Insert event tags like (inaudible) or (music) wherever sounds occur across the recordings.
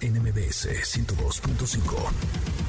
NMBS 102.5.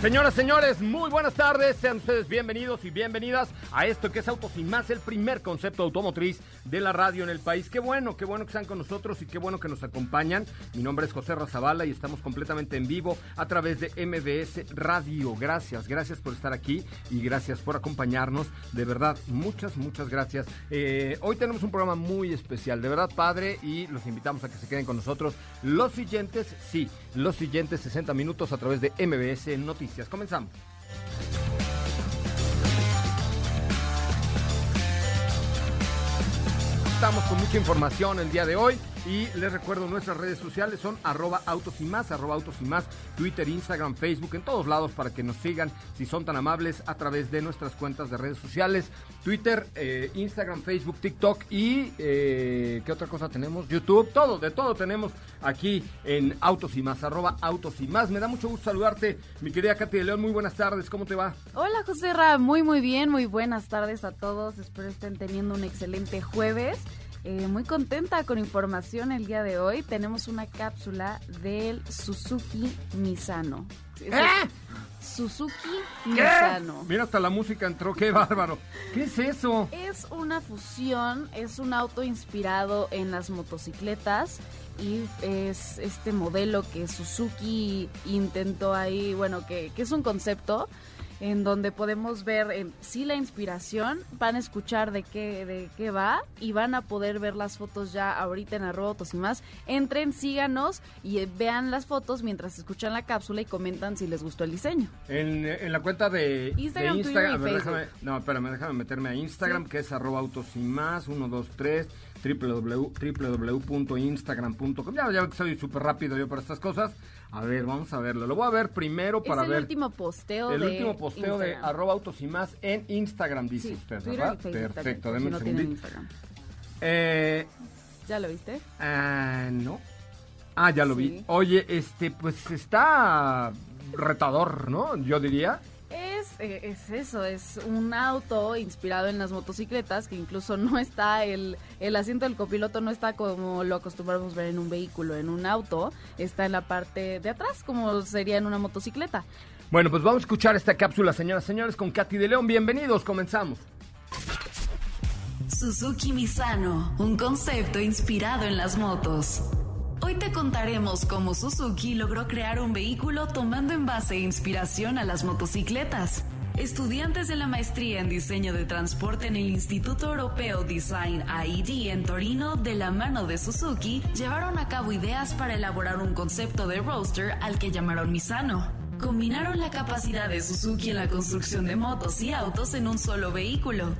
Señoras, señores, muy buenas tardes. Sean ustedes bienvenidos y bienvenidas a esto que es Autos y Más, el primer concepto automotriz de la radio en el país. Qué bueno, qué bueno que están con nosotros y qué bueno que nos acompañan. Mi nombre es José Razabala y estamos completamente en vivo a través de MBS Radio. Gracias, gracias por estar aquí y gracias por acompañarnos. De verdad, muchas, muchas gracias. Eh, hoy tenemos un programa muy especial, de verdad, padre, y los invitamos a que se queden con nosotros. Los siguientes, sí, los siguientes 60 minutos a través de MBS Noticias. Comenzamos. Estamos con mucha información el día de hoy. Y les recuerdo, nuestras redes sociales son arroba autos y más, arroba autos y más, Twitter, Instagram, Facebook, en todos lados para que nos sigan, si son tan amables, a través de nuestras cuentas de redes sociales, Twitter, eh, Instagram, Facebook, TikTok y eh, ¿qué otra cosa tenemos? YouTube, todo, de todo tenemos aquí en Autos y más, arroba autos y más. Me da mucho gusto saludarte, mi querida Katy de León, muy buenas tardes, ¿cómo te va? Hola José Ra, muy muy bien, muy buenas tardes a todos, espero estén teniendo un excelente jueves. Eh, muy contenta con información el día de hoy. Tenemos una cápsula del Suzuki Misano. ¿Eh? Suzuki Misano. Mira, hasta la música entró, qué bárbaro. ¿Qué es eso? Es una fusión, es un auto inspirado en las motocicletas y es este modelo que Suzuki intentó ahí, bueno, que, que es un concepto en donde podemos ver en sí la inspiración, van a escuchar de qué, de qué va y van a poder ver las fotos ya ahorita en arroba y más. Entren, síganos y eh, vean las fotos mientras escuchan la cápsula y comentan si les gustó el diseño. En, la cuenta de Instagram, déjame, no, espérame, déjame meterme a Instagram, que es arroba autos y más, 123 www.instagram.com. Ya, ya soy súper rápido yo para estas cosas. A ver, vamos a verlo. Lo voy a ver primero para es el último posteo el de último posteo de arroba autos y más en Instagram, dice usted, ¿verdad? Perfecto, denme un segundito. Eh, ¿Ya lo viste? Ah, no. Ah, ya lo vi. Oye, este, pues está retador, ¿no? Yo diría. Eh, es eso, es un auto inspirado en las motocicletas, que incluso (laughs) no está el, el asiento del copiloto, no está como lo acostumbramos ver en un vehículo, en un auto, está en la parte de atrás, como sería en una motocicleta. Bueno, pues vamos a escuchar esta cápsula, señoras y señores, con Katy de León. Bienvenidos, comenzamos. Suzuki Misano, un concepto inspirado en las motos. Hoy te contaremos cómo Suzuki logró crear un vehículo tomando en base e inspiración a las motocicletas. Estudiantes de la maestría en diseño de transporte en el Instituto Europeo Design AID en Torino, de la mano de Suzuki, llevaron a cabo ideas para elaborar un concepto de roadster al que llamaron Misano. Combinaron la capacidad de Suzuki en la construcción de motos y autos en un solo vehículo,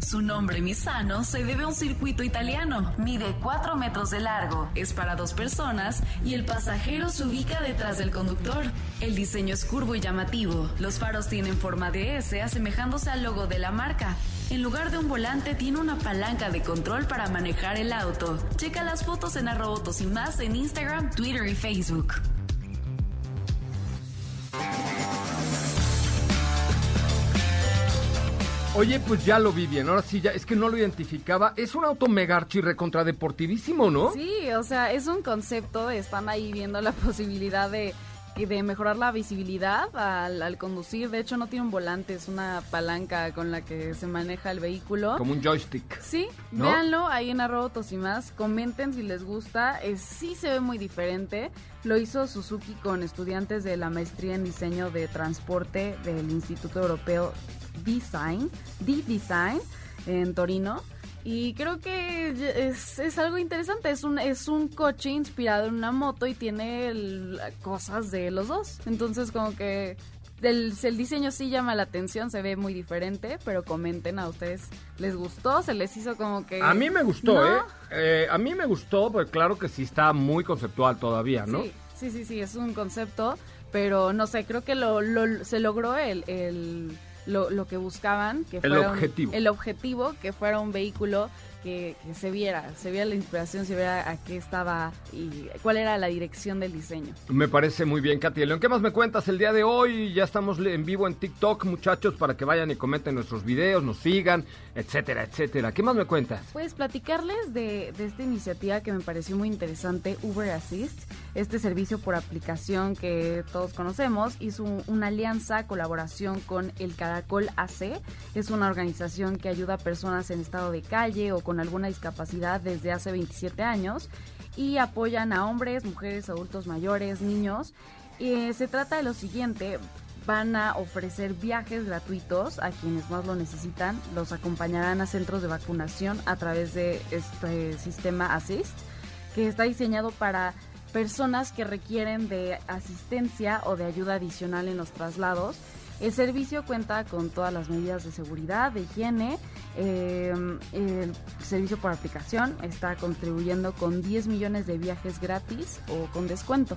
su nombre Misano se debe a un circuito italiano. Mide 4 metros de largo, es para dos personas y el pasajero se ubica detrás del conductor. El diseño es curvo y llamativo. Los faros tienen forma de S asemejándose al logo de la marca. En lugar de un volante tiene una palanca de control para manejar el auto. Checa las fotos en arrobotos y más en Instagram, Twitter y Facebook. Oye, pues ya lo vi bien. Ahora sí, ya es que no lo identificaba. Es un auto mega archirre contra deportivísimo, ¿no? Sí, o sea, es un concepto. Están ahí viendo la (laughs) posibilidad de de mejorar la visibilidad al, al, conducir. De hecho, no tiene un volante, es una palanca con la que se maneja el vehículo. Como un joystick. Sí, véanlo ahí en arroba y más. Comenten si les gusta. Es, sí se ve muy diferente. Lo hizo Suzuki con estudiantes de la maestría en diseño de transporte del Instituto Europeo Design, D-Design, en Torino. Y creo que es, es, algo interesante. Es un, es un coche inspirado en una moto y tiene cosas de los dos. Entonces, como que el, el, diseño sí llama la atención, se ve muy diferente, pero comenten a ustedes, ¿les gustó? ¿Se les hizo como que...? A mí me gustó, ¿eh? ¿eh? A mí me gustó, porque claro que sí está muy conceptual todavía, ¿no? Sí, sí, sí, sí es un concepto, pero no sé, creo que lo, lo se logró el, el lo, lo que buscaban, que el objetivo. el objetivo, que fuera un vehículo que, se viera, se viera la inspiración, se viera a qué estaba y cuál era la dirección del diseño. Me parece muy bien, Katy León. ¿Qué más me cuentas el día de hoy? Ya estamos en vivo en TikTok, muchachos, para que vayan y comenten nuestros videos, nos sigan, etcétera, etcétera. ¿Qué más me cuentas? Pues platicarles de, esta iniciativa que me pareció muy interesante, Uber Assist, este servicio por aplicación que todos conocemos, hizo una alianza, colaboración con el Caracol AC, es una organización que ayuda a personas en estado de calle o con alguna discapacidad desde hace 27 años y apoyan a hombres, mujeres, adultos mayores, niños. y se trata de lo siguiente, van a ofrecer viajes gratuitos a quienes más lo necesitan, los acompañarán a centros de vacunación a través de este sistema Assist, que está diseñado para personas que requieren de asistencia o de ayuda adicional en los traslados el servicio cuenta con todas las medidas de seguridad, de higiene. Em, el servicio por aplicación está contribuyendo con 10 millones de viajes gratis o con descuento.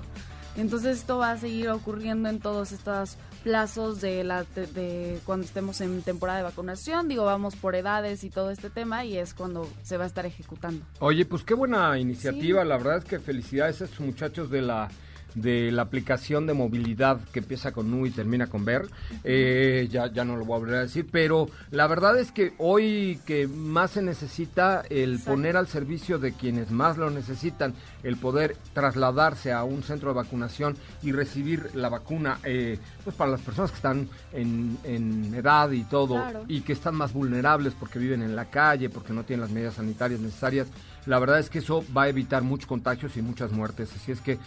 Entonces esto va a seguir ocurriendo en todos estos plazos de, la, de, cuando estemos en temporada de vacunación. Digo, vamos por edades y todo este tema y es cuando se va a estar ejecutando. Oye, pues qué buena iniciativa. La verdad es que felicidades a estos muchachos de la de la aplicación de movilidad que empieza con U y termina con Ver. Eh, ya, ya no lo voy a volver a decir, pero la verdad es que hoy que más se necesita el poner al servicio de quienes más lo necesitan, el poder trasladarse a un centro de vacunación y recibir la vacuna, eh, pues para las personas que están en, en edad y todo, y que están más vulnerables porque viven en la calle, porque no tienen las medidas sanitarias necesarias. La verdad es que eso va a evitar muchos contagios y muchas muertes. Así es que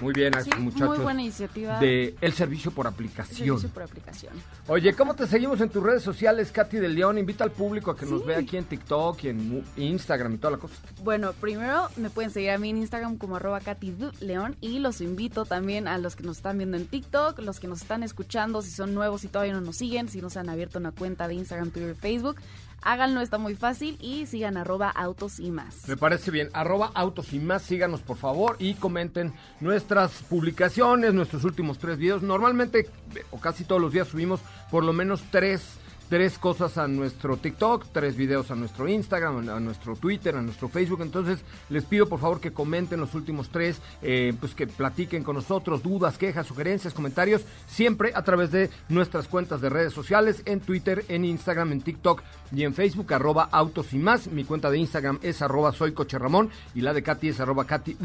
muy bien a estos muchachos. Muy buena iniciativa. De El Servicio por Aplicación. Servicio por Aplicación. Oye, ¿cómo te seguimos en tus redes sociales, Katy de León? Invita al público a que nos vea aquí en TikTok y en Instagram y toda la cosa. Bueno, primero me pueden seguir a mí en Instagram como arroba Katy León y los invito también a los que nos están viendo en TikTok, los que nos están escuchando, si son nuevos y todavía no nos siguen, si no se han abierto una cuenta de Instagram, Twitter y Facebook, Háganlo, está muy fácil y sigan arroba autos y más. Me parece bien, arroba autos y más, síganos por favor y comenten nuestras publicaciones, nuestros últimos tres videos. Normalmente, o casi todos los días subimos por lo menos tres tres cosas a nuestro TikTok, tres videos a nuestro Instagram, a nuestro Twitter, a nuestro Facebook. Entonces les pido por favor que comenten los últimos tres, eh, pues que platiquen con nosotros dudas, quejas, sugerencias, comentarios, siempre a través de nuestras cuentas de redes sociales, en Twitter, en Instagram, en TikTok y en Facebook, arroba autos y más. Mi cuenta de Instagram es arroba soy coche Ramón y la de Katy es arroba Katy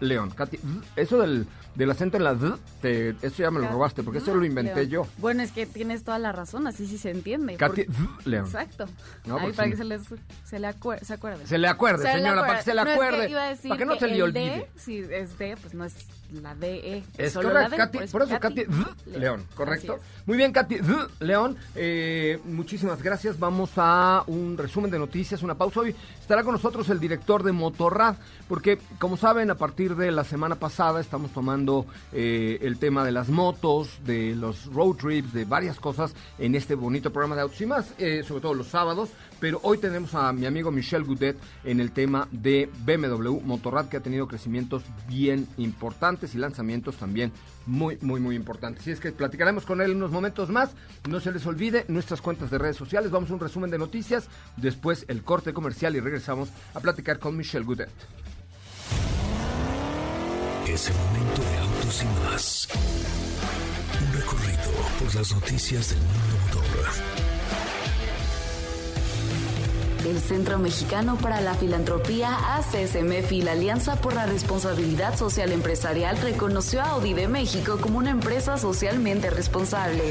León. Katy, eso del, del acento en la D, te, eso ya me lo robaste porque eso lo inventé yo. Bueno, es que tienes toda la razón, así sí se entiende entiende. Katy León. Exacto. Ahí para que se, les, se, le acuerde, se acuerde. Se le acuerde, señora, para que se le acuerde. para que no se le olvide. si es D, pues no es la DE. Es solo correcto, la D, por, eso Katy, (laughs) (laughs) León, ¿correcto? Muy bien, Katy (laughs) León, eh, muchísimas gracias. Vamos a un resumen de noticias, una pausa. Hoy estará con nosotros el director de Motorrad, porque como saben, a partir de la semana pasada estamos tomando eh, el tema de las motos, de los road trips, de varias cosas en este bonito programa de autos y más, eh, sobre todo los sábados. Pero hoy tenemos a mi amigo Michel Goudet en el tema de BMW Motorrad, que ha tenido crecimientos bien importantes y lanzamientos también muy, muy, muy importantes. Así es que platicaremos con él unos momentos más. No se les olvide nuestras cuentas de redes sociales. Vamos a un resumen de noticias, después el corte comercial y regresamos a platicar con Michel Goudet. Es el momento de autos y más. Un recorrido por las noticias del mundo motor El Centro Mexicano para la Filantropía ACSMF y la Alianza por la Responsabilidad Social Empresarial reconoció a Audi de México como una empresa socialmente responsable.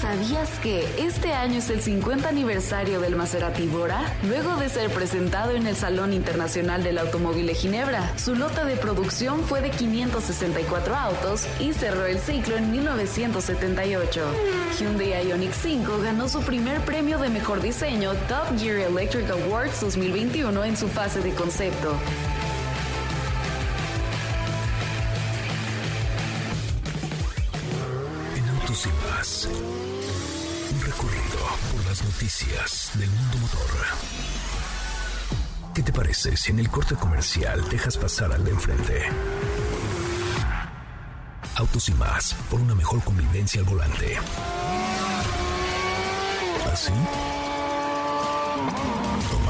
¿Sabías que este año es el 50 aniversario del Maserati Bora? Luego de ser presentado en el Salón Internacional del Automóvil de Ginebra, su lota de producción fue de 564 autos y cerró el ciclo en 1978. Hyundai Ioniq 5 ganó su primer premio de mejor diseño Top Gear Electric Awards 2021 en su fase de concepto. En Autos y más, un recorrido por las noticias del mundo motor. ¿Qué te parece si en el corte comercial dejas pasar al de enfrente? Autos y más, por una mejor convivencia al volante. ¿Así?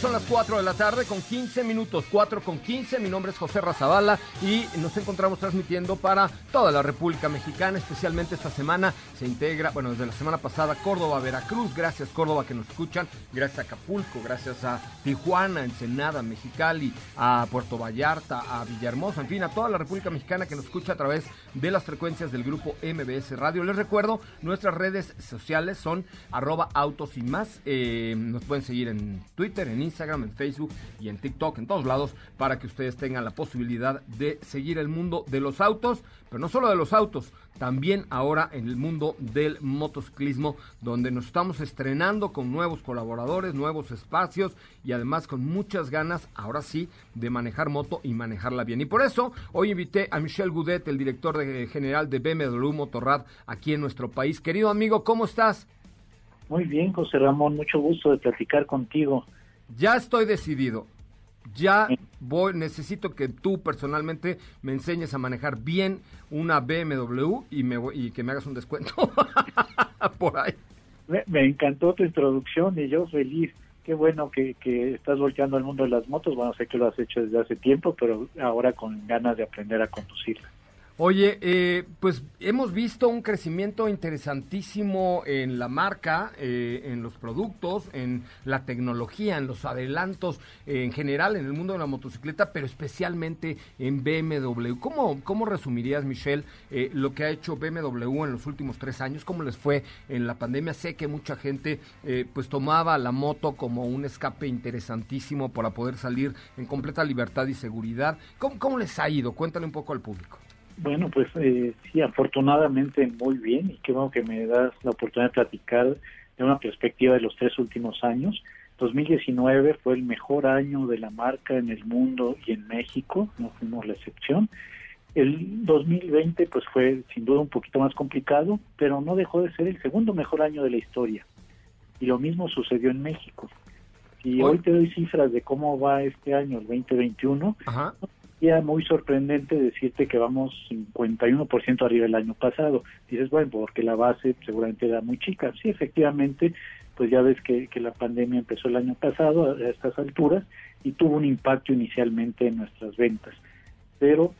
Son las 4 de la tarde con 15 minutos, 4 con 15. Mi nombre es José Razabala y nos encontramos transmitiendo para toda la República Mexicana, especialmente esta semana se integra, bueno, desde la semana pasada, Córdoba, Veracruz. Gracias, Córdoba, que nos escuchan. Gracias a Acapulco, gracias a Tijuana, Ensenada, Mexicali, a Puerto Vallarta, a Villahermosa, en fin, a toda la República Mexicana que nos escucha a través de las frecuencias del grupo MBS Radio. Les recuerdo, nuestras redes sociales son arroba autos y más. Eh, nos pueden seguir en Twitter, en Instagram, en Facebook y en TikTok, en todos lados, para que ustedes tengan la posibilidad de seguir el mundo de los autos, pero no solo de los autos, también ahora en el mundo del motociclismo, donde nos estamos estrenando con nuevos colaboradores, nuevos espacios y además con muchas ganas, ahora sí, de manejar moto y manejarla bien. Y por eso hoy invité a Michel Goudet, el director de, general de BMW Motorrad aquí en nuestro país. Querido amigo, ¿cómo estás? Muy bien, José Ramón, mucho gusto de platicar contigo. Ya estoy decidido. Ya voy, necesito que tú personalmente me enseñes a manejar bien una BMW y, me, y que me hagas un descuento (laughs) por ahí. Me, encantó tu introducción y yo feliz. Qué bueno que, que estás volteando al mundo de las motos. Bueno, sé que lo has hecho desde hace tiempo, pero ahora con ganas de aprender a conducirla. Oye, eh, pues hemos visto un crecimiento interesantísimo en la marca, eh, en los productos, en la tecnología, en los adelantos, eh, en general en el mundo de la motocicleta, pero especialmente en BMW. ¿Cómo, cómo resumirías, Michelle, lo que ha hecho BMW en los últimos tres años? ¿Cómo les fue en la pandemia? Sé que mucha gente pues tomaba la moto como un escape interesantísimo para poder salir en completa libertad y seguridad. ¿Cómo, cómo les ha ido? Cuéntale un poco al público. Bueno, pues eh, sí, afortunadamente muy bien y qué bueno que me das la oportunidad de platicar de una perspectiva de los tres últimos años. 2019 fue el mejor año de la marca en el mundo y en México, no fuimos la excepción. El 2020 pues fue sin duda un poquito más complicado, pero no dejó de ser el segundo mejor año de la historia. Y lo mismo sucedió en México. Y hoy te doy cifras de cómo va este año, el 2021, Ajá muy sorprendente decirte que vamos 51% arriba del año pasado. Dices, bueno, porque la base seguramente era muy chica. Sí, efectivamente, pues ya ves que, que la pandemia empezó el año pasado a estas alturas y tuvo un impacto inicialmente en nuestras ventas. Pero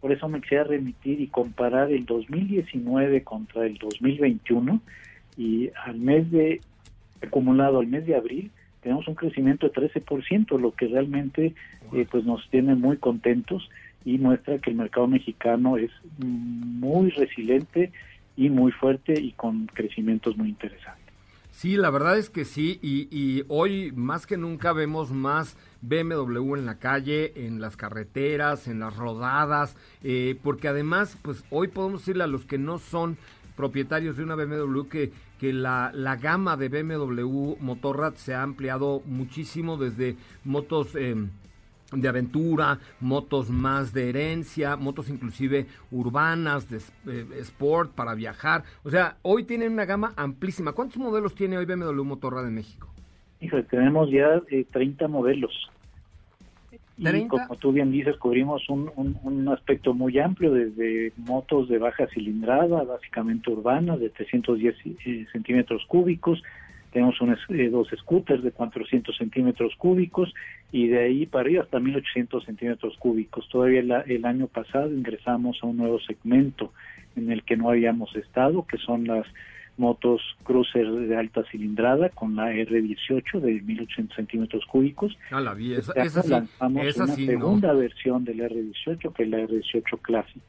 por eso me quisiera remitir y comparar el 2019 contra el 2021 y al mes de acumulado al mes de abril tenemos un crecimiento de 13%, lo que realmente eh, pues nos tiene muy contentos y muestra que el mercado mexicano es muy resiliente y muy fuerte y con crecimientos muy interesantes. Sí, la verdad es que sí, y, hoy más que nunca vemos más BMW en la calle, en las carreteras, en las rodadas, eh, porque además, pues hoy podemos decirle a los que no son propietarios de una BMW que, que la, la gama de BMW Motorrad se ha ampliado muchísimo desde motos... Eh, de aventura, motos más de herencia, motos inclusive urbanas, de eh, sport para viajar. O sea, hoy tienen una gama amplísima. ¿Cuántos modelos tiene hoy BMW Motorrad en México? Híjole, tenemos ya 30 eh, modelos. Y como tú bien dices, cubrimos un, un, aspecto muy amplio, desde motos de baja cilindrada, básicamente urbanas, de 310 eh, centímetros cúbicos, tenemos eh, dos scooters de 400 centímetros cúbicos y de ahí para arriba hasta 1800 centímetros cúbicos. Todavía el, año pasado ingresamos a un nuevo segmento en el que no habíamos estado, que son las motos cruiser de alta cilindrada con la R18 de 1800 centímetros cúbicos. Ah, la vi, esa, lanzamos una segunda versión del R18 que es la R18 Classic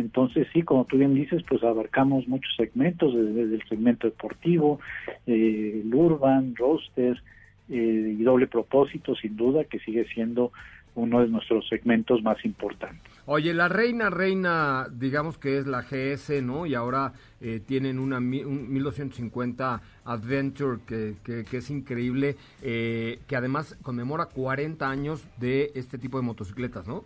entonces, sí, como tú bien dices, pues abarcamos muchos segmentos, desde, el segmento deportivo, eh, el urban, roster eh, y doble propósito, sin duda, que sigue siendo uno de nuestros segmentos más importantes. Oye, la reina, reina, digamos que es la GS, ¿no? Y ahora eh, tienen una un 1250 Adventure que, que, es increíble, eh, que además conmemora 40 años de este tipo de motocicletas, ¿no?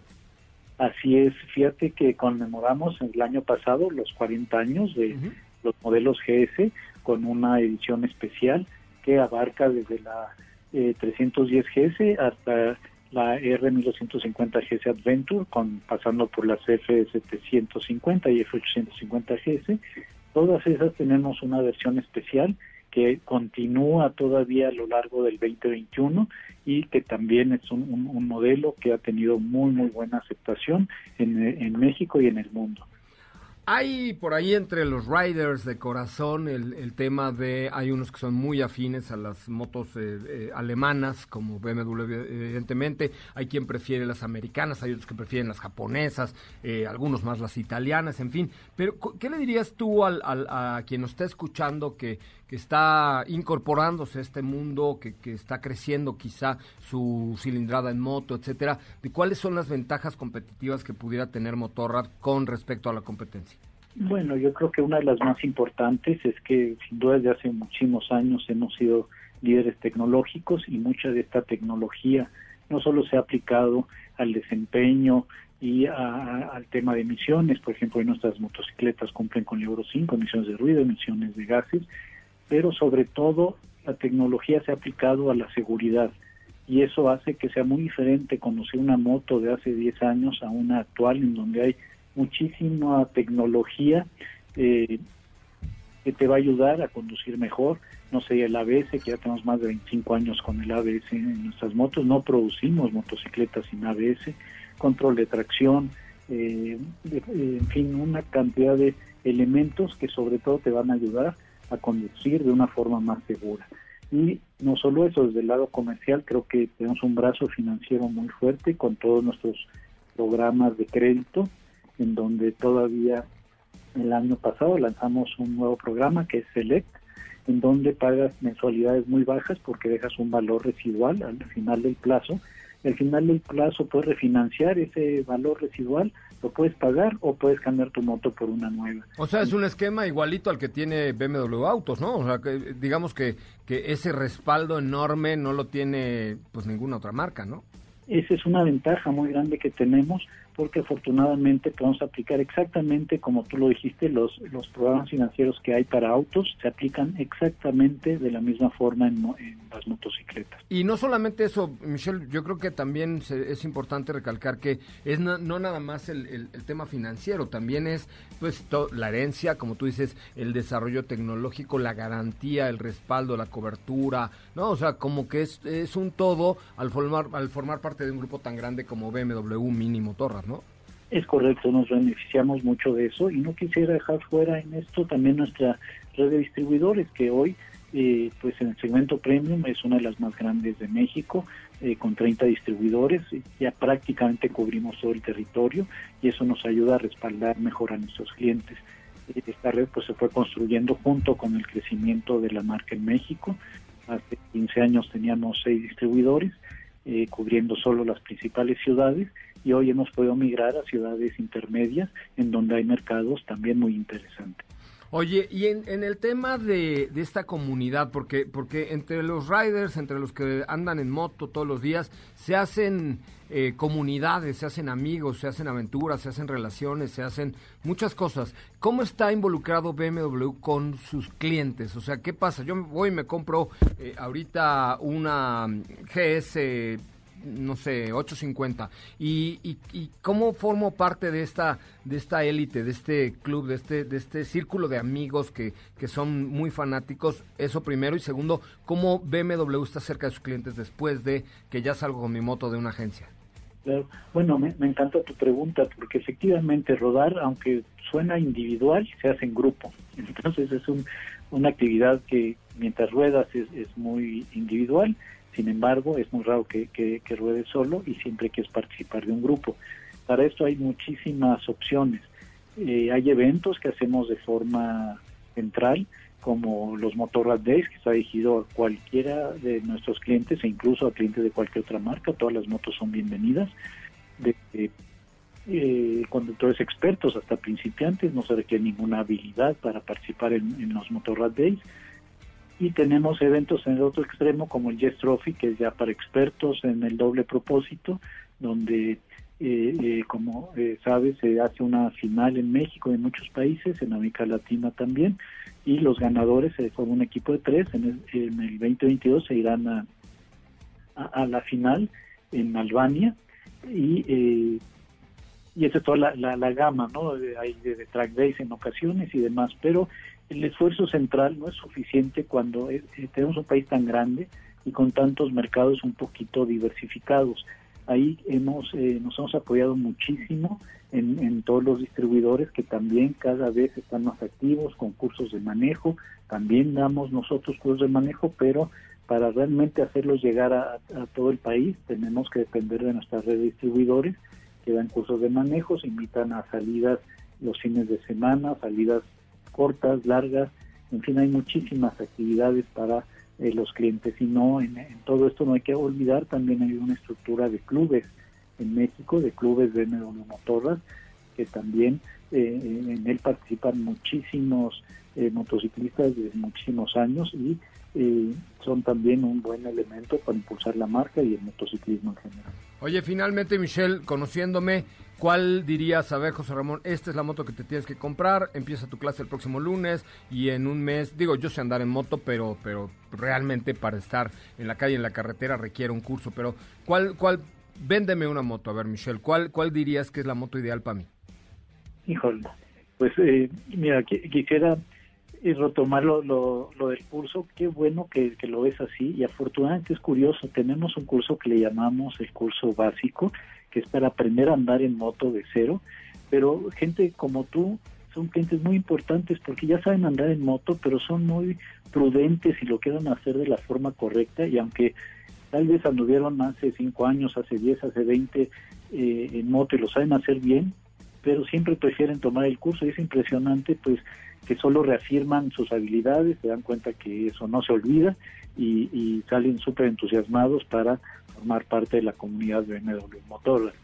Así es, fíjate que conmemoramos el año pasado los 40 años de los modelos GS con una edición especial que abarca desde la 310 eh, GS hasta la R1250 GS Adventure, con, pasando por las F750 y F850 GS. Todas esas tenemos una versión especial que continúa todavía a lo largo del 2021 y que también es un, modelo que ha tenido muy, muy buena aceptación en México y en el mundo. Hay por ahí entre los riders de corazón el, tema de, hay unos que son muy afines a las motos eh, eh, alemanas, como BMW evidentemente, hay quien prefiere las americanas, hay otros que prefieren las japonesas, eh, algunos más las italianas, en fin. Pero, ¿qué le dirías tú al, a quien nos está escuchando que, que está incorporándose a este mundo, que, que está creciendo quizá su cilindrada en moto, etcétera, de cuáles son las ventajas competitivas que pudiera tener Motorrad con respecto a la competencia? Bueno, yo creo que una de las más importantes es que sin duda desde hace muchísimos años hemos sido líderes tecnológicos y mucha de esta tecnología no solo se ha aplicado al desempeño y al tema de emisiones, por ejemplo, nuestras motocicletas cumplen con el Euro 5, emisiones de ruido, emisiones de gases, pero sobre todo la tecnología se ha aplicado a la seguridad y eso hace que sea muy diferente conocer una moto de hace 10 años a una actual en donde hay muchísima tecnología eh, que te va a ayudar a conducir mejor. No sé, el ABS, que ya tenemos más de 25 años con el ABS en nuestras motos, no producimos motocicletas sin ABS, control de tracción, eh, en fin, una cantidad de elementos que sobre todo te van a ayudar a conducir de una forma más segura. Y no solo eso, desde el lado comercial creo que tenemos un brazo financiero muy fuerte con todos nuestros programas de crédito, en donde todavía el año pasado lanzamos un nuevo programa que es Select, en donde pagas mensualidades muy bajas porque dejas un valor residual al final del plazo. Al final del plazo puedes refinanciar ese valor residual lo puedes pagar o puedes cambiar tu moto por una nueva. O sea, es un esquema igualito al que tiene BMW Autos, ¿no? O sea, que digamos que, que ese respaldo enorme no lo tiene pues ninguna otra marca, ¿no? Esa es una ventaja muy grande que tenemos porque afortunadamente podemos aplicar exactamente como tú lo dijiste, los, los programas financieros que hay para autos se aplican exactamente de la misma forma en, las motocicletas. Y no solamente eso, Michelle, yo creo que también es importante recalcar que es no, nada más el, el, tema financiero, también es pues la herencia, como tú dices, el desarrollo tecnológico, la garantía, el respaldo, la cobertura, ¿no? O sea, como que es, es un todo al formar, al formar parte de un grupo tan grande como BMW Mini Motorrad. Es correcto, nos beneficiamos mucho de eso y no quisiera dejar fuera en esto también nuestra red de distribuidores que hoy eh, pues en el segmento premium es una de las más grandes de México, eh, con 30 distribuidores, ya prácticamente cubrimos todo el territorio y eso nos ayuda a respaldar mejor a nuestros clientes. Esta red pues se fue construyendo junto con el crecimiento de la marca en México. Hace 15 años teníamos seis distribuidores, eh, cubriendo solo las principales ciudades y hoy hemos podido migrar a ciudades intermedias en donde hay mercados también muy interesantes. Oye, y en, el tema de, de, esta comunidad, porque, porque entre los riders, entre los que andan en moto todos los días, se hacen eh, comunidades, se hacen amigos, se hacen aventuras, se hacen relaciones, se hacen muchas cosas. ¿Cómo está involucrado BMW con sus clientes? O sea, ¿qué pasa? Yo voy y me compro eh, ahorita una GS no sé, 850. ¿Y, y, y cómo formo parte de esta de esta élite, de este club, de este de este círculo de amigos que, que son muy fanáticos? Eso primero. Y segundo, ¿cómo BMW está cerca de sus clientes después de que ya salgo con mi moto de una agencia? Bueno, me, me encanta tu pregunta porque efectivamente rodar, aunque suena individual, se hace en grupo. (laughs) Entonces es un, una actividad que mientras ruedas es, es muy individual sin embargo, es muy raro que, que, que ruede solo y siempre quieres participar de un grupo. Para esto hay muchísimas opciones. Eh, hay eventos que hacemos de forma central, como los Motorrad Days, que está dirigido a cualquiera de nuestros clientes e incluso a clientes de cualquier otra marca. Todas las motos son bienvenidas. De, eh, conductores expertos hasta principiantes, no se requiere ninguna habilidad para participar en los Motorrad Days y tenemos eventos en el otro extremo como el Yes Trophy, que es ya para expertos en el doble propósito, donde, eh, eh, como eh, sabes, se hace una final en México y en muchos países, en América Latina también, y los ganadores se forman un equipo de tres, en el, en el 2022 se irán a, a, la final en Albania, y eh, y esa es toda la, la, gama, ¿no? Hay de, track days en ocasiones y demás, pero el esfuerzo central no es suficiente cuando eh, tenemos un país tan grande y con tantos mercados un poquito diversificados. Ahí hemos eh, nos hemos apoyado muchísimo en, en, todos los distribuidores que también cada vez están más activos con cursos de manejo. También damos nosotros cursos de manejo, pero para realmente hacerlos llegar a, a todo el país tenemos que depender de nuestra red de distribuidores que dan cursos de manejo, se invitan a salidas los fines de semana, salidas cortas, largas, en fin, hay muchísimas actividades para eh, los clientes y no, en, todo esto no hay que olvidar, también hay una estructura de clubes en México, de clubes de motorras, que también eh, en él participan muchísimos eh, motociclistas desde muchísimos años y eh, son también un buen elemento para impulsar la marca y el motociclismo en general. Oye, finalmente, Michelle, conociéndome, ¿cuál dirías, a ver, José Ramón, esta es la moto que te tienes que comprar, empieza tu clase el próximo lunes y en un mes, digo, yo sé andar en moto, pero, pero realmente para estar en la calle, en la carretera, requiere un curso, pero ¿cuál, cuál, véndeme una moto, a ver, Michelle, ¿cuál, cuál dirías que es la moto ideal para mí? Híjole, pues eh, mira, quisiera retomar lo, lo, del curso, qué bueno que, lo ves así y afortunadamente es curioso, tenemos un curso que le llamamos el curso básico, que es para aprender a andar en moto de cero, pero gente como tú son clientes muy importantes porque ya saben andar en moto, pero son muy prudentes y lo quieren hacer de la forma correcta y aunque tal vez anduvieron hace cinco años, hace diez, hace veinte eh, en moto y lo saben hacer bien, pero siempre prefieren tomar el curso y es impresionante pues que solo reafirman sus habilidades, se dan cuenta que eso no se olvida y, y salen súper entusiasmados para formar parte de la comunidad de BMW Motorras.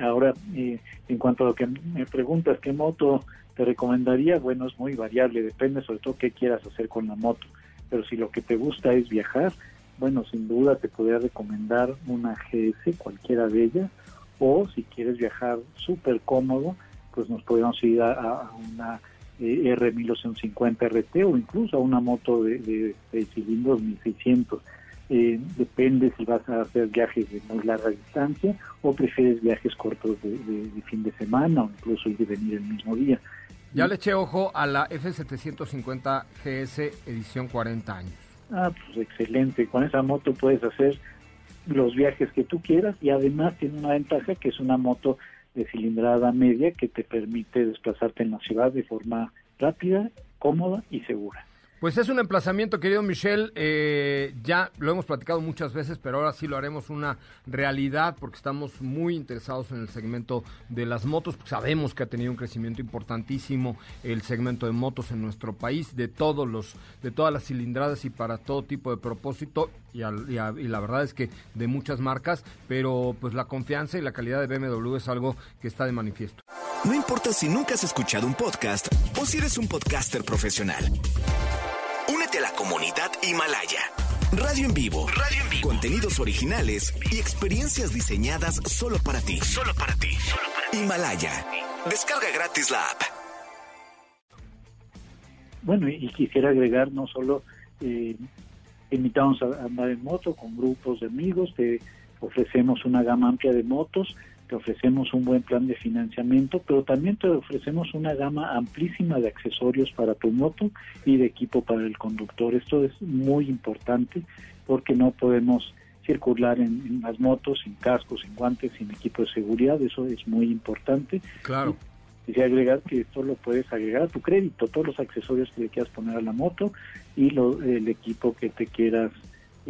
Ahora, eh, en cuanto a lo que me preguntas, ¿qué moto te recomendaría? Bueno, es muy variable, depende sobre todo qué quieras hacer con la moto. Pero si lo que te gusta es viajar, bueno, sin duda te podría recomendar una GS, cualquiera de ellas, o si quieres viajar súper cómodo, pues nos podemos ir a, a una eh, R1250 RT o incluso a una moto de, de, de cilindros 1600. Eh, depende si vas a hacer viajes de muy larga distancia o prefieres viajes cortos de, de, de fin de semana o incluso ir y venir el mismo día. Ya le eché ojo a la F750 GS edición 40 años. Ah, pues excelente. Con esa moto puedes hacer los viajes que tú quieras y además tiene una ventaja que es una moto de cilindrada media que te permite desplazarte en la ciudad de forma rápida, cómoda y segura. Pues es un emplazamiento, querido Michelle. Eh, ya lo hemos platicado muchas veces, pero ahora sí lo haremos una realidad porque estamos muy interesados en el segmento de las motos. Sabemos que ha tenido un crecimiento importantísimo el segmento de motos en nuestro país, de todos los, de todas las cilindradas y para todo tipo de propósito. Y, y la verdad es que de muchas marcas, pero pues la confianza y la calidad de BMW es algo que está de manifiesto. No importa si nunca has escuchado un podcast o si eres un podcaster profesional. Comunidad Himalaya. Radio en vivo. Radio en vivo. Contenidos originales y experiencias diseñadas solo para ti. Solo para ti. Himalaya. Descarga gratis la app. Bueno, y quisiera agregar no solo eh, invitamos a andar en moto con grupos de amigos, te ofrecemos una gama amplia de motos, te ofrecemos un buen plan de financiamiento, pero también te ofrecemos una gama amplísima de accesorios para tu moto y de equipo para el conductor. Esto es muy importante porque no podemos circular en, las motos sin cascos, sin guantes, sin equipo de seguridad, eso es muy importante. Claro. Y agregar que esto lo puedes agregar a tu crédito, todos los accesorios que le quieras poner a la moto y lo, el equipo que te quieras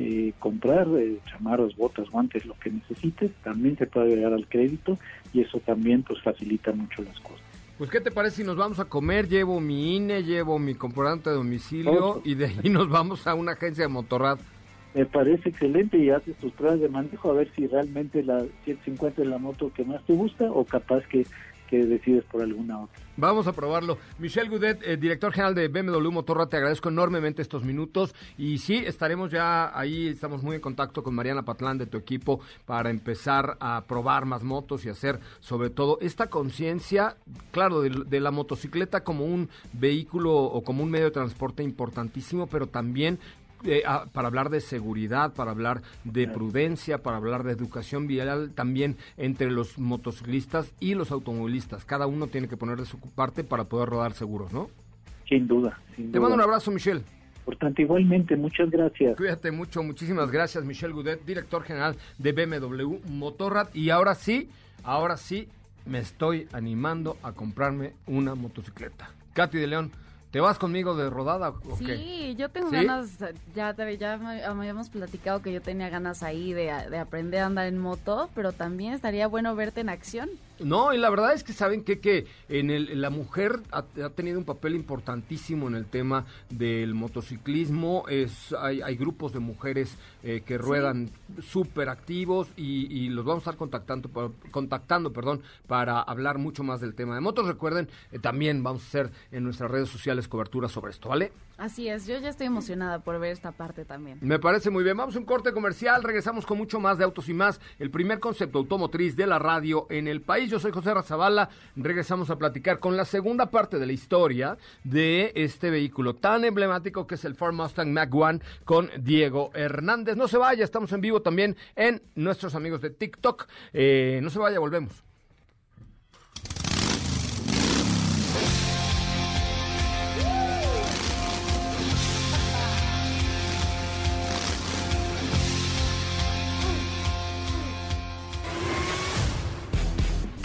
eh, comprar eh, chamarras, botas, guantes, lo que necesites, también se puede agregar al crédito y eso también pues facilita mucho las cosas. Pues, ¿qué te parece si nos vamos a comer? Llevo mi INE, llevo mi comprobante de domicilio y de ahí nos vamos a una agencia de motorrad. Me parece excelente y haces tus pruebas de manejo a ver si realmente la 150 es la moto que más te gusta o capaz que que decides por alguna otra. Vamos a probarlo. Michelle Goudet, eh, director general de BMW Motorra, te agradezco enormemente estos minutos y sí, estaremos ya ahí, estamos muy en contacto con Mariana Patlán de tu equipo para empezar a probar más motos y hacer sobre todo esta conciencia, claro, de, la motocicleta como un vehículo o como un medio de transporte importantísimo, pero también eh, ah, para hablar de seguridad, para hablar de prudencia, para hablar de educación vial también entre los motociclistas y los automovilistas. Cada uno tiene que poner de su parte para poder rodar seguros, ¿no? Sin duda. Te mando un abrazo, Michelle. Por tanto, igualmente, muchas gracias. Cuídate mucho, muchísimas gracias, Michelle Goudet, director general de BMW Motorrad. Y ahora sí, ahora sí, me estoy animando a comprarme una motocicleta. Katy de León, ¿Te vas conmigo de rodada o sí, yo tengo ganas, ya, ya me, habíamos platicado que yo tenía ganas ahí de, de, aprender a andar en moto, pero también estaría bueno verte en acción. No, y la verdad es que saben que, que en el, la mujer ha, tenido un papel importantísimo en el tema del motociclismo. Es, hay, hay grupos de mujeres eh, que ruedan súper activos y, los vamos a estar contactando, contactando perdón, para hablar mucho más del tema de motos. Recuerden, eh, también vamos a hacer en nuestras redes sociales cobertura sobre esto, ¿vale? Así es, yo ya estoy emocionada por ver esta parte también. Me parece muy bien. Vamos a un corte comercial, regresamos con mucho más de autos y más, el primer concepto automotriz de la radio en el país. Yo soy José Razabala, regresamos a platicar con la segunda parte de la historia de este vehículo tan emblemático que es el Ford Mustang Mach 1 con Diego Hernández. No se vaya, estamos en vivo también en nuestros amigos de TikTok. Eh, no se vaya, volvemos.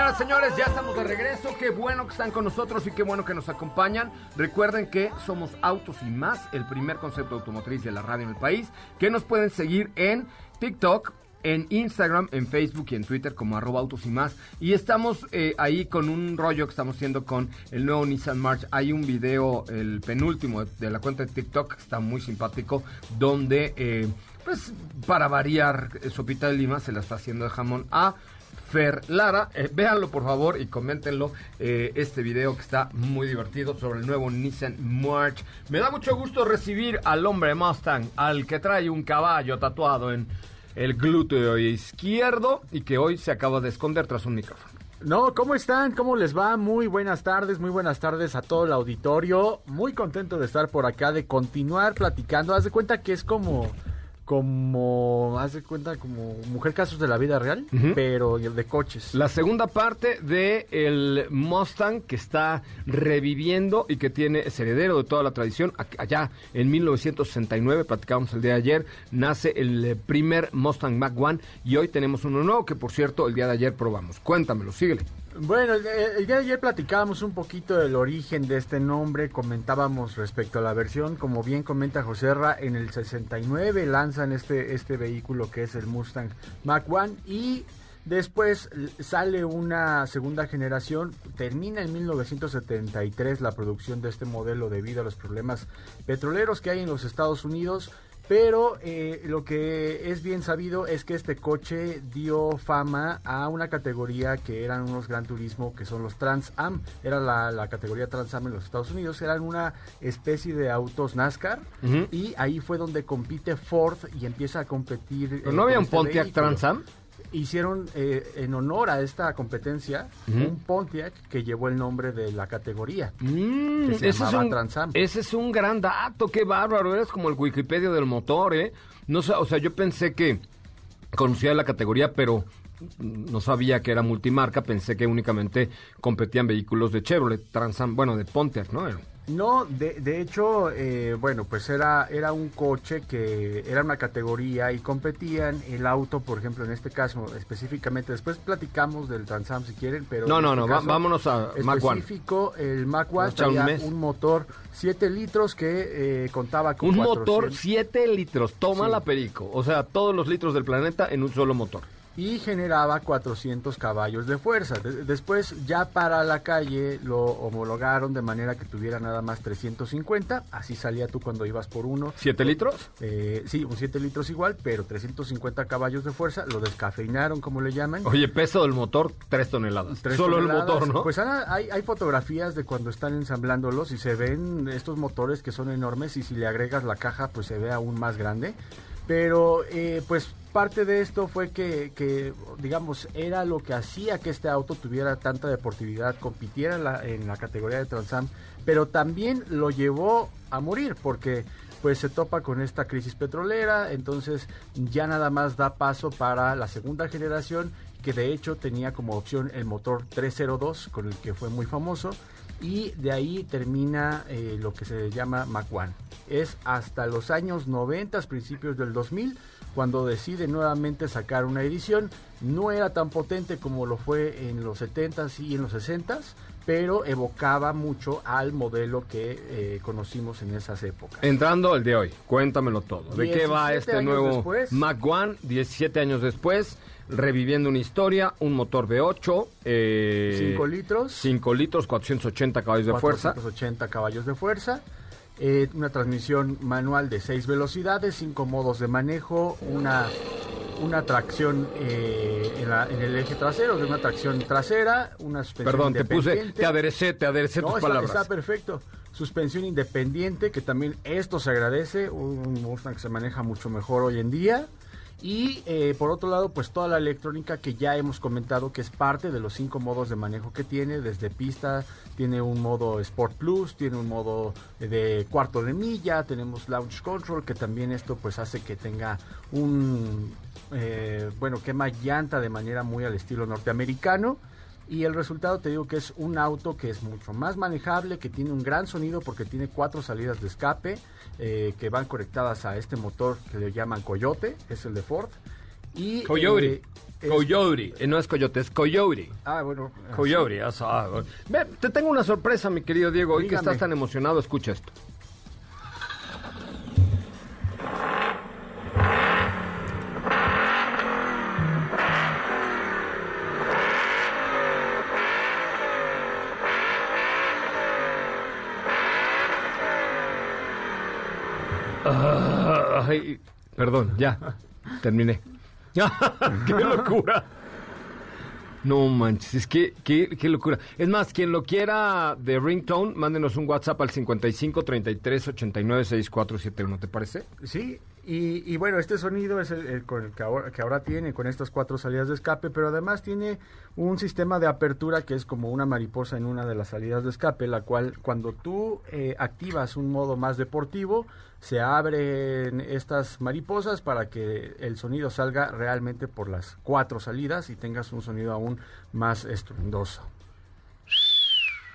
Señoras, señores, ya estamos de regreso. Qué bueno que están con nosotros y qué bueno que nos acompañan. Recuerden que somos Autos y Más, el primer concepto automotriz de la radio en el país. Que nos pueden seguir en TikTok, en Instagram, en Facebook y en Twitter como arroba autos y más. Y estamos eh, ahí con un rollo que estamos haciendo con el nuevo Nissan March. Hay un video, el penúltimo de la cuenta de TikTok, está muy simpático, donde, eh, pues, para variar, eh, Sopita de Lima se la está haciendo de jamón a Fer Lara. Eh, véanlo por favor y coméntenlo eh, este video que está muy divertido sobre el nuevo Nissan March. Me da mucho gusto recibir al hombre Mustang, al que trae un caballo tatuado en el glúteo izquierdo y que hoy se acaba de esconder tras un micrófono. No, ¿cómo están? ¿Cómo les va? Muy buenas tardes, muy buenas tardes a todo el auditorio. Muy contento de estar por acá, de continuar platicando. Haz de cuenta que es como, como, haz de cuenta como Mujer Casos de la Vida Real, Ujú. pero de coches. La segunda parte de el Mustang que está reviviendo y que tiene es heredero de toda la tradición. Allá en 1969, platicábamos el día de ayer, nace el primer Mustang Mach 1 y hoy tenemos uno nuevo que por cierto el día de ayer probamos. Cuéntamelo, síguele. Bueno, el, día de ayer platicábamos un poquito del origen de este nombre, comentábamos respecto a la versión, como bien comenta Joserra, en el 69 lanzan este, este vehículo que es el Mustang Mach 1 y después sale una segunda generación, termina en 1973 la producción de este modelo debido a los problemas petroleros que hay en los Estados Unidos. Pero eh, lo que es bien sabido es que este coche dio fama a una categoría que eran unos Gran Turismo, que son los Trans Am. Era la, la categoría Trans Am en los Estados Unidos. Eran una especie de autos NASCAR. Y ahí fue donde compite Ford y empieza a competir. ¿Pero eh, no había un este Pontiac. Trans Am? Hicieron eh, en honor a esta competencia un Pontiac que llevó el nombre de la categoría. Mm, Que se ese, es llamaba un, Trans Am. ese es un gran dato, qué bárbaro, eres como el Wikipedia del motor, ¿eh? No o sea, yo pensé que conocía la categoría, pero no sabía que era multimarca, pensé que únicamente competían vehículos de Chevrolet, Trans Am, bueno, de Pontiac, ¿no? No, de, de hecho, eh, bueno, pues era, era un coche que era una categoría y competían el auto, por ejemplo, en este caso específicamente, después platicamos del Transam si quieren, pero... No, no, este no, va- vámonos a Mach 1. Específico, el Mac 1 Vamos a echar un traía un, motor 7 litros que eh, contaba con Un 400 motor 7 litros, toma Sí. la perico, o sea, todos los litros del planeta en un solo motor. Y generaba 400 caballos de fuerza. De- después ya para la calle lo homologaron de manera que tuviera nada más 350, así salía tú cuando ibas por uno. ¿7 litros? Eh, sí, un 7 litros igual, pero 350 caballos de fuerza, lo descafeinaron como le llaman. Oye, peso del motor, 3 toneladas. Solo toneladas. el motor, ¿no? Pues ahora hay, hay fotografías de cuando están ensamblándolos y se ven estos motores que son enormes y si le agregas la caja pues se ve aún más grande. Pero eh, pues parte de esto fue que, que, digamos, era lo que hacía que este auto tuviera tanta deportividad, compitiera en la, categoría de Transam, pero también lo llevó a morir porque pues se topa con esta crisis petrolera, entonces ya nada más da paso para la segunda generación que de hecho tenía como opción el motor 302 con el que fue muy famoso y de ahí termina eh, lo que se llama Mac One. Es hasta los años 90, principios del 2000, cuando decide nuevamente sacar una edición. No era tan potente como lo fue en los 70s y en los 60s, pero evocaba mucho al modelo que eh, conocimos en esas épocas. Entrando al de hoy, cuéntamelo todo. ¿De qué va 17 este nuevo después. Mac One 17 años después? Reviviendo una historia, un motor V8, eh, 5 litros. 5 litros, 480 caballos de fuerza. 480 caballos de fuerza. Eh, una transmisión manual de 6 velocidades, 5 modos de manejo, una, una tracción eh, en, la- en el eje trasero, de una tracción trasera, una suspensión Perdón, te puse, independiente. te aderecé, te aderecé No, tus está, palabras. está perfecto. suspensión independiente, que también esto se agradece, un Mustang que se maneja mucho mejor hoy en día. Y eh, por otro lado, pues toda la electrónica que ya hemos comentado que es parte de los cinco modos de manejo que tiene, desde pista, tiene un modo Sport Plus, tiene un modo de cuarto de milla, tenemos Launch Control, que también esto pues hace que tenga un, eh, bueno, quema llanta de manera muy al estilo norteamericano. Y el resultado te digo que es un auto que es mucho más manejable, que tiene un gran sonido porque tiene cuatro salidas de escape eh, que van conectadas a este motor que le llaman Coyote, es el de Ford. Y, Coyote. eh, Coyote. Eh, no es Coyote, es Coyote. Ah, bueno. Coyote. Ve, te tengo una sorpresa, mi querido Diego. Hoy que estás tan emocionado, escucha esto. Ah, ay, perdón, ya. Terminé. (laughs) ¡Qué locura! No manches, es que qué, qué locura. Es más, quien lo quiera de ringtone, mándenos un WhatsApp al 55 33 89 6471, ¿te parece? Sí, y, y bueno, este sonido es el, el que ahora, que ahora tiene, con estas cuatro salidas de escape, pero además tiene un sistema de apertura que es como una mariposa en una de las salidas de escape, la cual cuando tú eh, activas un modo más deportivo, se abren estas mariposas para que el sonido salga realmente por las cuatro salidas y tengas un sonido aún más estruendoso.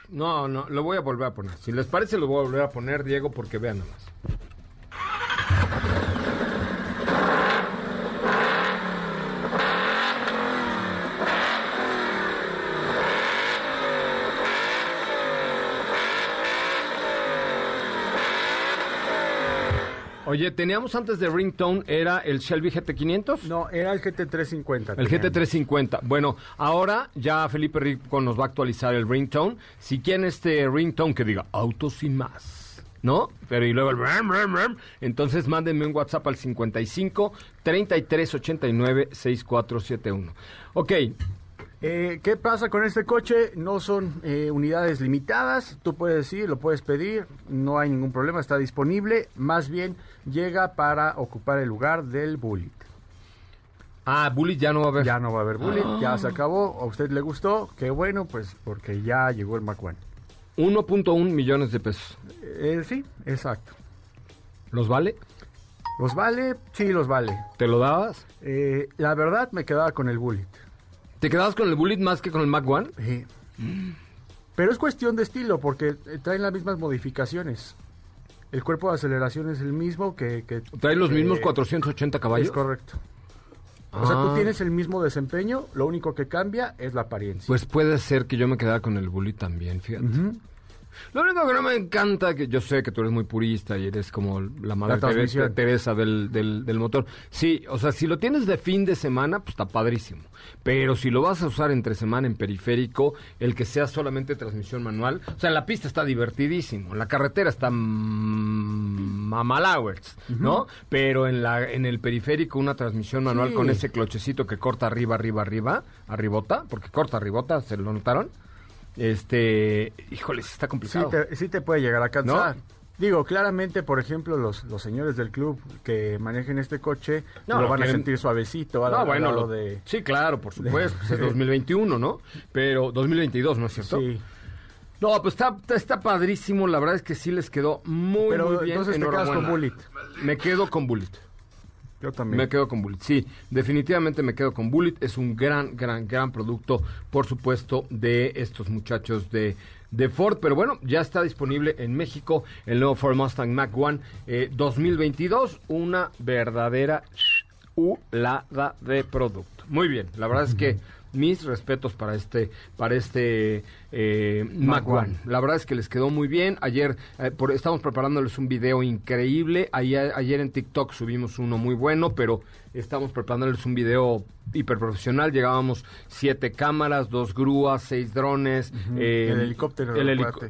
No, no, lo voy a volver a poner. Si les parece, lo voy a volver a poner, Diego, porque vean nomás. Oye, teníamos antes de ringtone, ¿era el Shelby GT500? No, era el GT350. El tenían. GT350. Bueno, ahora ya Felipe Rico nos va a actualizar el ringtone. Si quieren este ringtone que diga auto sin más, ¿no? Pero y luego el entonces mándenme un WhatsApp al 55 33 89 6471. Ok, Eh, ¿Qué pasa con este coche? No son eh, unidades limitadas, tú puedes ir, lo puedes pedir, no hay ningún problema, está disponible, más bien llega para ocupar el lugar del Bullet. ah, Bullet ya no va a haber. Ya no va a haber Bullet, ya se acabó, a usted le gustó, qué bueno, pues porque ya llegó el Mac One. 1.1 millones de pesos. Eh, sí, exacto. ¿Los vale? ¿Los vale? Sí, los vale. ¿Te lo dabas? Eh, la verdad me quedaba con el Bullet. ¿Te quedabas con el Bullet más que con el Mac One? Eh, Pero es cuestión de estilo, porque eh, traen las mismas modificaciones. El cuerpo de aceleración es el mismo que... que ¿Trae los mismos eh, 480 caballos? Es correcto. O sea, tú Ah. tienes el mismo desempeño, lo único que cambia es la apariencia. Pues puede ser que yo me quedara con el Bullet también, fíjate. Ujú. Lo único que no me encanta, que yo sé que tú eres muy purista y eres como la madre La. Teresa, del, del, del motor. Sí, o sea, si lo tienes de fin de semana, pues está padrísimo. Pero si lo vas a usar entre semana en periférico, el que sea solamente transmisión manual, o sea, en la pista está divertidísimo, en la carretera está mamalowers, ¿no? Pero en la en el periférico una transmisión manual Sí. con ese clochecito que corta arriba, arriba, arriba, arribota, porque corta arribota, ¿se lo notaron? Este, híjoles, está Sí complicado. te, sí te puede llegar a cansar. ¿No? Digo, claramente, por ejemplo, los, los señores del club que manejen este coche No, lo van a sentir suavecito No, al bueno, lo- de... sí, claro, por supuesto, pues es (laughs) 2021, ¿no? Pero 2022, ¿no es cierto? Sí. No, pues está, está, padrísimo, la verdad es que sí les quedó muy, Pero muy bien. entonces te quedas con. Bullet. Me quedo con Bullet. Yo también. Me quedo con Bullet, sí, definitivamente me quedo con Bullet. Es un gran, gran, gran producto, por supuesto, de estos muchachos de, de Ford. Pero bueno, ya está disponible en México el nuevo Ford Mustang Mach One eh, 2022. Una verdadera ulada de producto. Muy bien, la verdad es que mis respetos para este para este eh, Mac One. One. La verdad es que les quedó muy bien. Ayer eh, por- estamos preparándoles un video increíble. Ayer, ayer en TikTok subimos uno muy bueno, pero estamos preparándoles un video hiper profesional. Llegábamos siete cámaras, dos grúas, seis drones. eh, El helicóptero, El,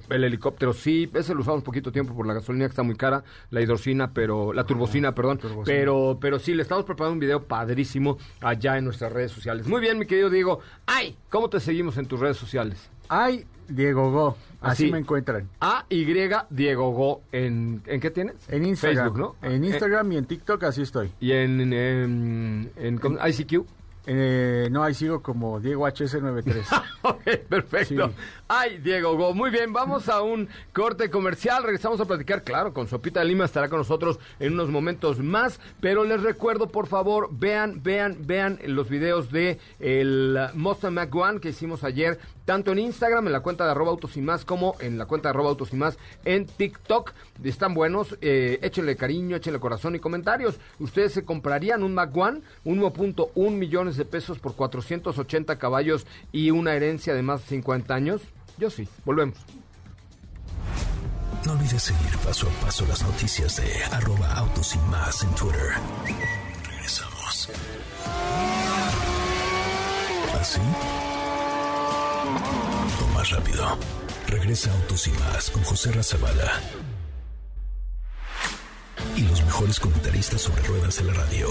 el helicóptero, sí. Ese lo usamos poquito tiempo por la gasolina que está muy cara. La hidrocina, pero... La turbocina, perdón. turbocina. Pero, pero sí, le estamos preparando un video padrísimo allá en nuestras redes sociales. Muy bien, mi querido Diego. ¡Ay! ¿Cómo te seguimos en tus redes sociales? Ay, Diego Go. Así, Así. me encuentran. A Y Diego Go. ¿En, ¿en qué tienes? En Instagram. Facebook, ¿no? En Eh, Instagram y en TikTok así estoy. y en, en, en-. ICQ. Eh, no, ahí sigo como Diego HS93. (laughs) Ok, perfecto. Sí. Ay, Diego Go. Muy bien, vamos a un corte comercial. Regresamos a platicar, claro, con Sopita de Lima estará con nosotros en unos momentos más. Pero les recuerdo, por favor, vean, vean, vean los videos de el Mustang Mac One que hicimos ayer, tanto en Instagram, en la cuenta de arroba autos y más, como en la cuenta de arroba autos y más en TikTok. Están buenos. Eh, échenle cariño, échenle corazón y comentarios. ¿Ustedes se comprarían un Mac One? 1.1 millones de pesos por 480 caballos y una herencia de más de 50 años. Yo sí. Volvemos. No olvides seguir paso a paso las noticias de arroba autos y más en Twitter. Regresamos. ¿Así? O más rápido. Regresa Autos y más con José Razabala. Y los mejores comentaristas sobre ruedas de la radio.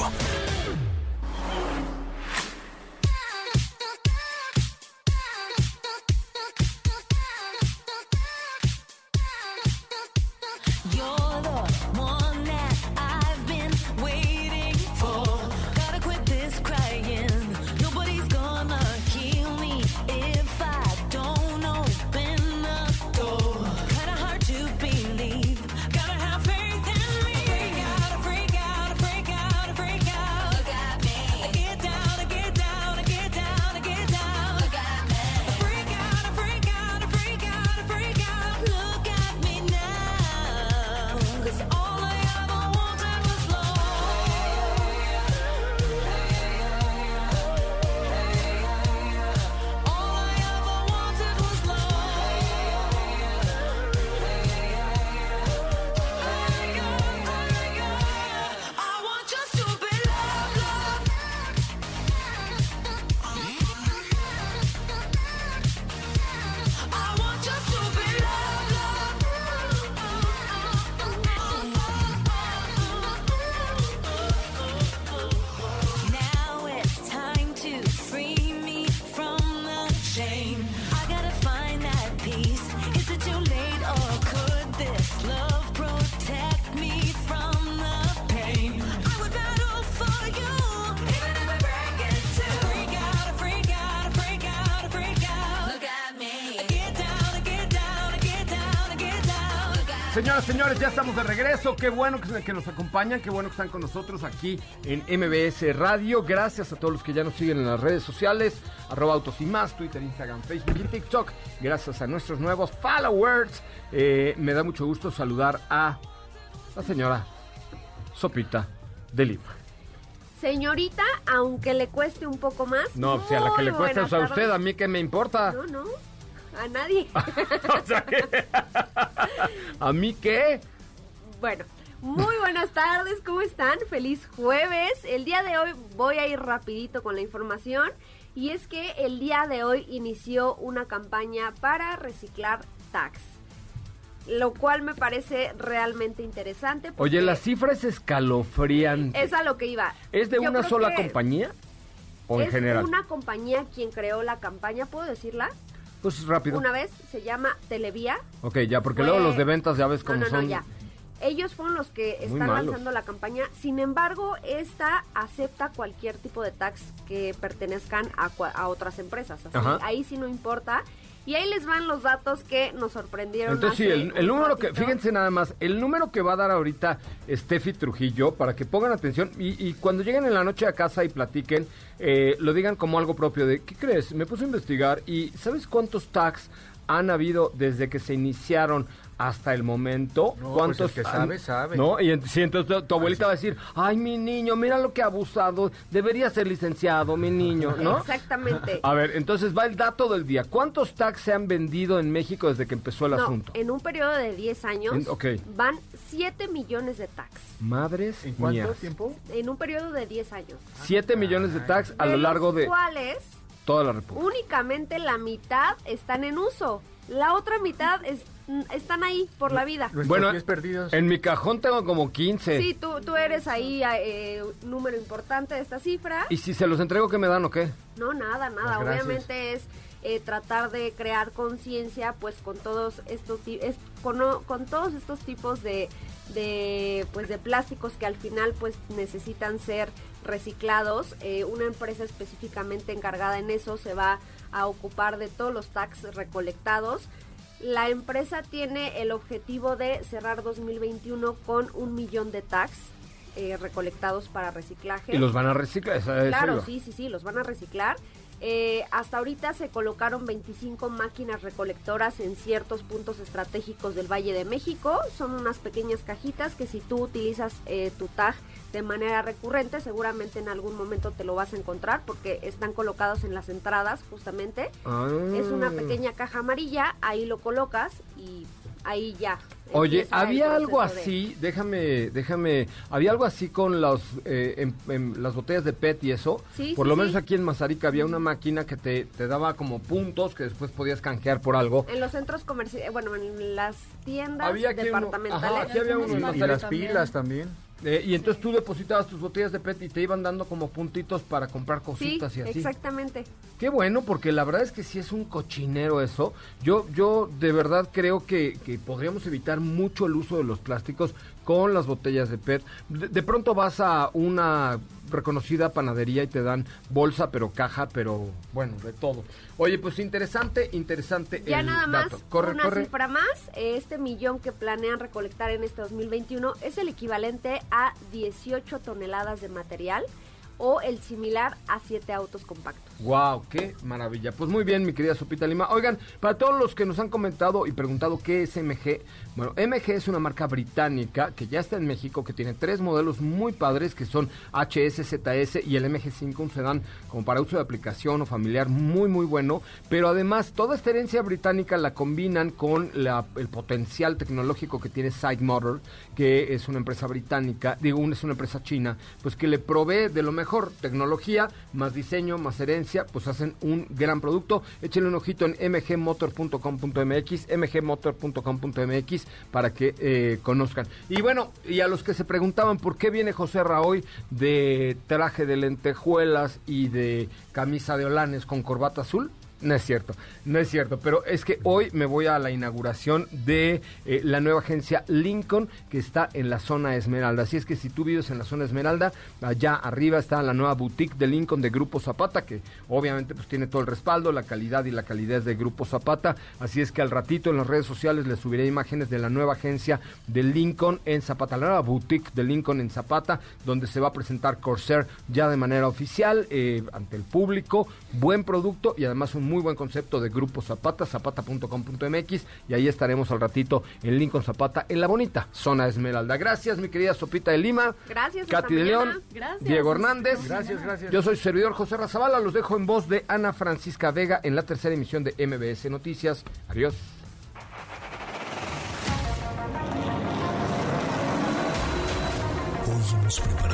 Señoras, señores, ya estamos de regreso. Qué bueno que, que nos acompañan, qué bueno que están con nosotros aquí en MBS Radio. Gracias a todos los que ya nos siguen en las redes sociales, arroba autos y más, Twitter, Instagram, Facebook y TikTok. Gracias a nuestros nuevos followers. Eh, me da mucho gusto saludar a la señora Sopita de Lima. Señorita, aunque le cueste un poco más. No, si a la que le cuesta buenas es a usted, a mí que me importa. No, no, a nadie. (laughs) O sea que- ¿A mí qué? bueno, muy buenas tardes, ¿cómo están? Feliz jueves. El día de hoy voy a ir rapidito con la información. Y es que el día de hoy inició una campaña para reciclar tags. Lo cual me parece realmente interesante. Oye, la cifra es escalofriante. Es a lo que iba. ¿Es de Yo una sola compañía? ¿O en es general? una compañía quien creó la campaña, ¿puedo decirla? Pues rápido. Una vez, se llama Televía. Ok, ya, porque Fue- luego los de ventas ya ves cómo no, no, son. ya. Ellos fueron los que Muy están malos. lanzando la campaña. Sin embargo, esta acepta cualquier tipo de tax que pertenezcan a, a otras empresas. Así, ahí sí no importa. Y ahí les van los datos que nos sorprendieron. Entonces sí, el, el número que, fíjense nada más, el número que va a dar ahorita Steffi Trujillo, para que pongan atención y, y cuando lleguen en la noche a casa y platiquen, eh, lo digan como algo propio de, ¿qué crees? Me puse a investigar y ¿sabes cuántos tags han habido desde que se iniciaron hasta el momento? No, ¿Cuántos pues el que sabe, sabe. ¿No? Y entonces tu, tu abuelita va a decir, ay, mi niño, mira lo que ha abusado, debería ser licenciado, mi niño, ¿no? Exactamente. A ver, entonces va el dato del día. ¿Cuántos tags se han vendido en México desde que empezó el No, asunto? en un periodo de 10 años En- van 7 millones de tax. Madres ¿En cuánto mías. tiempo? En un periodo de 10 años. 7 millones de tags a lo largo de cuales toda la República. únicamente la mitad están en uso. La otra mitad es- están ahí por la vida. Nuestros Bueno, pies perdidos. En mi cajón tengo como 15. Sí, tú, tú eres ahí eh, un número importante de esta cifra. ¿Y si se los entrego, qué me dan o qué? No, nada, nada. Pues. Obviamente es eh, tratar de crear conciencia, pues con todos estos ti- es- con, con todos estos tipos de, de pues de plásticos que al final pues necesitan ser reciclados. Eh, una empresa específicamente encargada en eso se va a ocupar de todos los tags recolectados. La empresa tiene el objetivo de cerrar 2021 con un millón de tags eh, recolectados para reciclaje. Y los van a reciclar. esa- Claro, sí, sí, sí, los van a reciclar. Eh, hasta ahorita se colocaron 25 máquinas recolectoras en ciertos puntos estratégicos del Valle de México. Son unas pequeñas cajitas que si tú utilizas eh, tu tag de manera recurrente, seguramente en algún momento te lo vas a encontrar porque están colocados en las entradas justamente. Ah. Es una pequeña caja amarilla, ahí lo colocas y ahí ya. Oye, había algo de- así, déjame, déjame, había algo así con los, eh, en- en las botellas de PET y eso. Sí, por sí, lo menos sí. aquí en Mazarica había una máquina que te, te daba como puntos que después podías canjear por algo. En los centros comerciales, bueno, en las tiendas Había aquí uno- departamentales. ajá, aquí había uno Y, y las pilas también. Eh, y entonces tú depositabas tus botellas de PET y te iban dando como puntitos para comprar Sí, cositas y así. exactamente. Qué bueno, porque la verdad es que sí es un cochinero eso. Yo, yo de verdad creo que, que podríamos evitar mucho el uso de los plásticos con las botellas de PET. De, de pronto vas a una reconocida panadería y te dan bolsa, pero caja, pero bueno, de todo. Oye, pues interesante, interesante Ya el nada más, dato. Corre, una corre. cifra más, este millón que planean recolectar en este 2021 es el equivalente a 18 toneladas de material o el similar a 7 autos compactos. Wow, qué maravilla. Pues muy bien, mi querida Sopita Lima. Oigan, para todos los que nos han comentado y preguntado qué es MG, bueno, MG es una marca británica que ya está en México, que tiene tres modelos muy padres que son HS, ZS y el MG5, un sedán como para uso de aplicación o familiar muy, muy bueno. Pero además, toda esta herencia británica la combinan con el potencial tecnológico que tiene Side Motor, que es una empresa británica, digo, es una empresa china, pues que le provee de lo mejor tecnología, más diseño, más herencia, pues hacen un gran producto. Échenle un ojito en mgmotor.com.mx, mgmotor.com.mx para que eh, conozcan. Y bueno, y a los que se preguntaban por qué viene José Raoy de traje de lentejuelas y de camisa de holanes con corbata azul, no es cierto, no es cierto, pero es que hoy me voy a la inauguración de eh, la nueva agencia Lincoln que está en la zona Esmeralda. Así es que si tú vives en la zona Esmeralda, allá arriba está la nueva boutique de Lincoln de Grupo Zapata, que obviamente pues tiene todo el respaldo, la calidad y la calidez de Grupo Zapata. Así es que al ratito en las redes sociales les subiré imágenes de la nueva agencia de Lincoln en Zapata, la nueva boutique de Lincoln en Zapata, donde se va a presentar Corsair ya de manera oficial eh, ante el público. Buen producto y además un muy buen concepto de Grupo Zapata, zapata.com.mx y ahí estaremos al ratito en Lincoln Zapata, en la bonita zona Esmeralda. Gracias, mi querida Sopita de Lima. Gracias, Katy de. León. Gracias. Diego Hernández. Gracias, gracias. Yo soy su servidor José Razabala. Los dejo en voz de Ana Francisca Vega en la tercera emisión de MBS Noticias. Adiós. Hoy hemos preparado